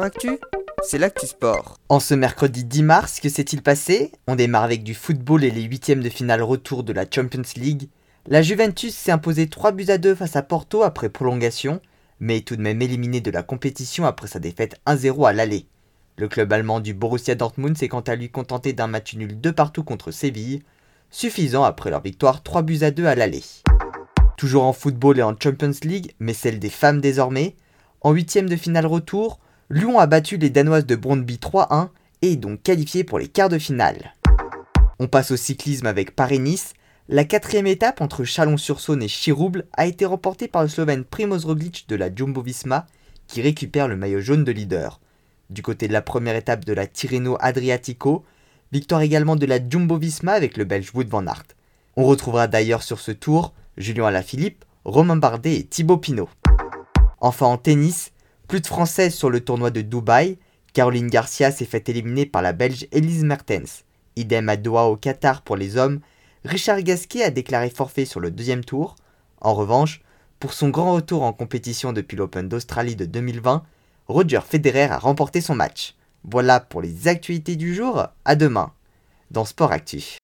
Actu, c'est l'actu sport. En ce mercredi 10 mars, que s'est-il passé? On démarre avec du football et les huitièmes de finale retour de la Champions League. La Juventus s'est imposée 3 buts à 2 face à Porto après prolongation, mais est tout de même éliminé de la compétition après sa défaite 1-0 à l'aller. Le club allemand du Borussia Dortmund s'est quant à lui contenté d'un match nul de partout contre Séville, suffisant après leur victoire 3 buts à 2 à l'aller. Toujours en football et en Champions League, mais celle des femmes désormais, en huitième de finale retour, Lyon a battu les Danoises de Brondby 3-1 et est donc qualifié pour les quarts de finale. On passe au cyclisme avec Paris-Nice. La quatrième étape entre Chalon-sur-Saône et Chirouble a été remportée par le Slovène Primoz Roglic de la Jumbo-Visma qui récupère le maillot jaune de leader. Du côté de la première étape de la Tirreno Adriatico, victoire également de la Jumbo-Visma avec le Belge Wout van Aert. On retrouvera d'ailleurs sur ce tour Julien Alaphilippe, Romain Bardet et Thibaut Pinot. Enfin en tennis, plus de françaises sur le tournoi de Dubaï. Caroline Garcia s'est fait éliminer par la Belge Elise Mertens. Idem à Doha au Qatar pour les hommes. Richard Gasquet a déclaré forfait sur le deuxième tour. En revanche, pour son grand retour en compétition depuis l'Open d'Australie de 2020, Roger Federer a remporté son match. Voilà pour les actualités du jour, à demain dans Sport Actif.